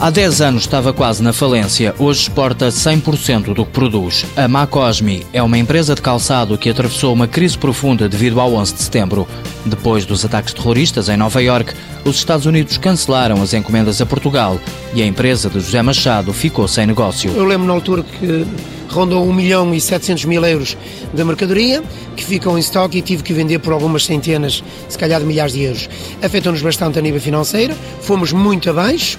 Há 10 anos estava quase na falência, hoje exporta 100% do que produz. A Macosmi é uma empresa de calçado que atravessou uma crise profunda devido ao 11 de setembro. Depois dos ataques terroristas em Nova York, os Estados Unidos cancelaram as encomendas a Portugal e a empresa de José Machado ficou sem negócio. Eu lembro na altura que rondou 1 milhão e 700 mil euros de mercadoria que ficam em estoque e tive que vender por algumas centenas, se calhar de milhares de euros. Afetou-nos bastante a nível financeiro, fomos muito abaixo,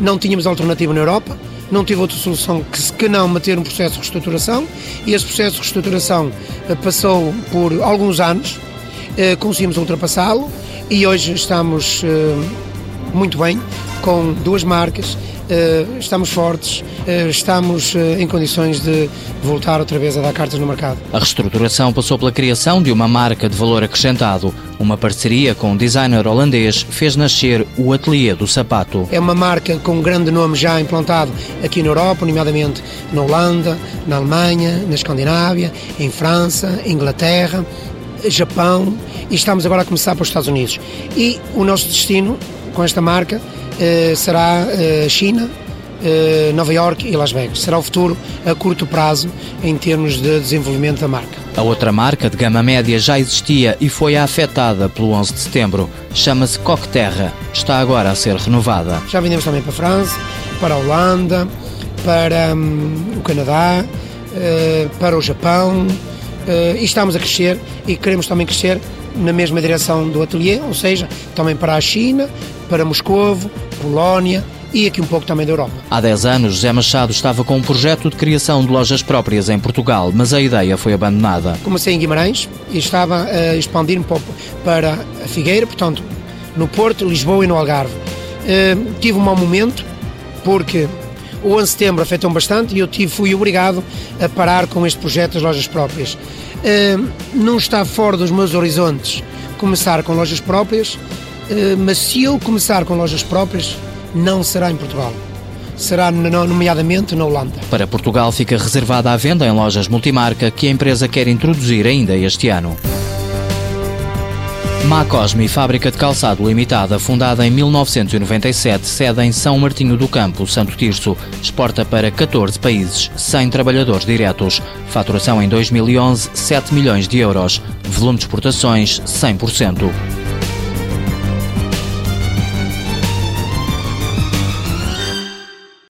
não tínhamos alternativa na Europa, não tive outra solução que, que não manter um processo de reestruturação e esse processo de reestruturação eh, passou por alguns anos, eh, conseguimos ultrapassá-lo e hoje estamos eh, muito bem com duas marcas, estamos fortes, estamos em condições de voltar outra vez a dar cartas no mercado. A reestruturação passou pela criação de uma marca de valor acrescentado. Uma parceria com um designer holandês fez nascer o Ateliê do Sapato. É uma marca com um grande nome já implantado aqui na Europa, nomeadamente na Holanda, na Alemanha, na Escandinávia, em França, Inglaterra, Japão e estamos agora a começar para os Estados Unidos. E o nosso destino com esta marca eh, será eh, China, eh, Nova York e Las Vegas. Será o futuro a curto prazo em termos de desenvolvimento da marca. A outra marca de gama média já existia e foi afetada pelo 11 de setembro. Chama-se Coqueterra. Está agora a ser renovada. Já vendemos também para a França, para a Holanda, para hum, o Canadá, uh, para o Japão. Uh, e estamos a crescer e queremos também crescer na mesma direção do ateliê, ou seja, também para a China, para Moscovo, Polónia, e aqui um pouco também da Europa. Há 10 anos, José Machado estava com um projeto de criação de lojas próprias em Portugal, mas a ideia foi abandonada. Comecei em Guimarães e estava a expandir-me para a Figueira, portanto, no Porto, Lisboa e no Algarve. Uh, tive um mau momento, porque o 11 de setembro afetou-me bastante e eu tive, fui obrigado a parar com este projeto das lojas próprias. Uh, não está fora dos meus horizontes começar com lojas próprias, mas se eu começar com lojas próprias, não será em Portugal. Será nomeadamente na Holanda. Para Portugal fica reservada a venda em lojas multimarca que a empresa quer introduzir ainda este ano. Macosme, fábrica de calçado limitada, fundada em 1997, sede em São Martinho do Campo, Santo Tirso, exporta para 14 países, 100 trabalhadores diretos. Faturação em 2011, 7 milhões de euros. Volume de exportações, 100%.